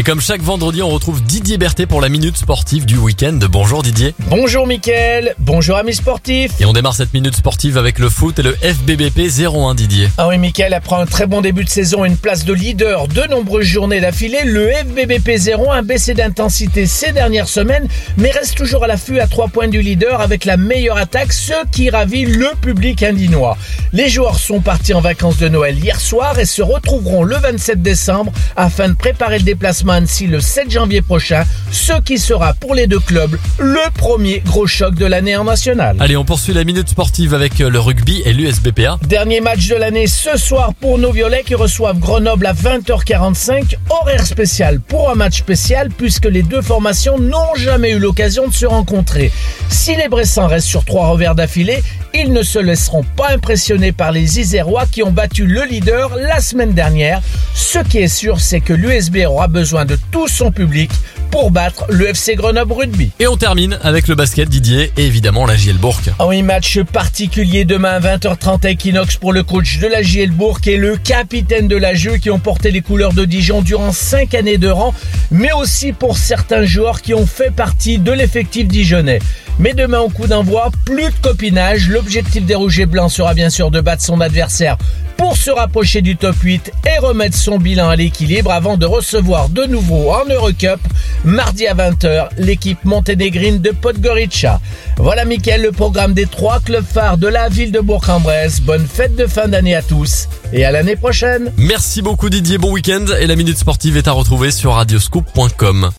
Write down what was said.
Et comme chaque vendredi, on retrouve Didier Berthet pour la minute sportive du week-end. Bonjour Didier. Bonjour Mickaël, bonjour amis sportifs. Et on démarre cette minute sportive avec le foot et le FBBP 01 Didier. Ah oui Mickaël, après un très bon début de saison et une place de leader de nombreuses journées d'affilée, le FBBP 01 a baissé d'intensité ces dernières semaines, mais reste toujours à l'affût à 3 points du leader avec la meilleure attaque, ce qui ravit le public indinois. Les joueurs sont partis en vacances de Noël hier soir et se retrouveront le 27 décembre afin de préparer le déplacement à Annecy le 7 janvier prochain, ce qui sera pour les deux clubs le premier gros choc de l'année en national. Allez, on poursuit la minute sportive avec le rugby et l'USBPA. Dernier match de l'année ce soir pour nos Violets qui reçoivent Grenoble à 20h45, horaire spécial pour un match spécial puisque les deux formations n'ont jamais eu l'occasion de se rencontrer. Si les Bressans restent sur trois revers d'affilée, ils ne se laisseront pas impressionner par les Isérois qui ont battu le leader la semaine dernière. Ce qui est sûr, c'est que l'USB aura besoin de tout son public pour battre le FC Grenoble Rugby. Et on termine avec le basket Didier et évidemment la Gielbourg. Ah oui, match particulier demain à 20h30 à Equinox pour le coach de la Gielbourg et le capitaine de la jeu qui ont porté les couleurs de Dijon durant 5 années de rang, mais aussi pour certains joueurs qui ont fait partie de l'effectif dijonnais. Mais demain au coup d'envoi, plus de copinage. L'objectif des Rouges et Blancs sera bien sûr de battre son adversaire pour se rapprocher du top 8 et remettre son bilan à l'équilibre avant de recevoir de nouveau en Eurocup mardi à 20h l'équipe monténégrine de Podgorica. Voilà Mickaël le programme des trois clubs phares de la ville de Bourg-en-Bresse. Bonne fête de fin d'année à tous et à l'année prochaine. Merci beaucoup Didier, bon week-end et la minute sportive est à retrouver sur radioscoop.com.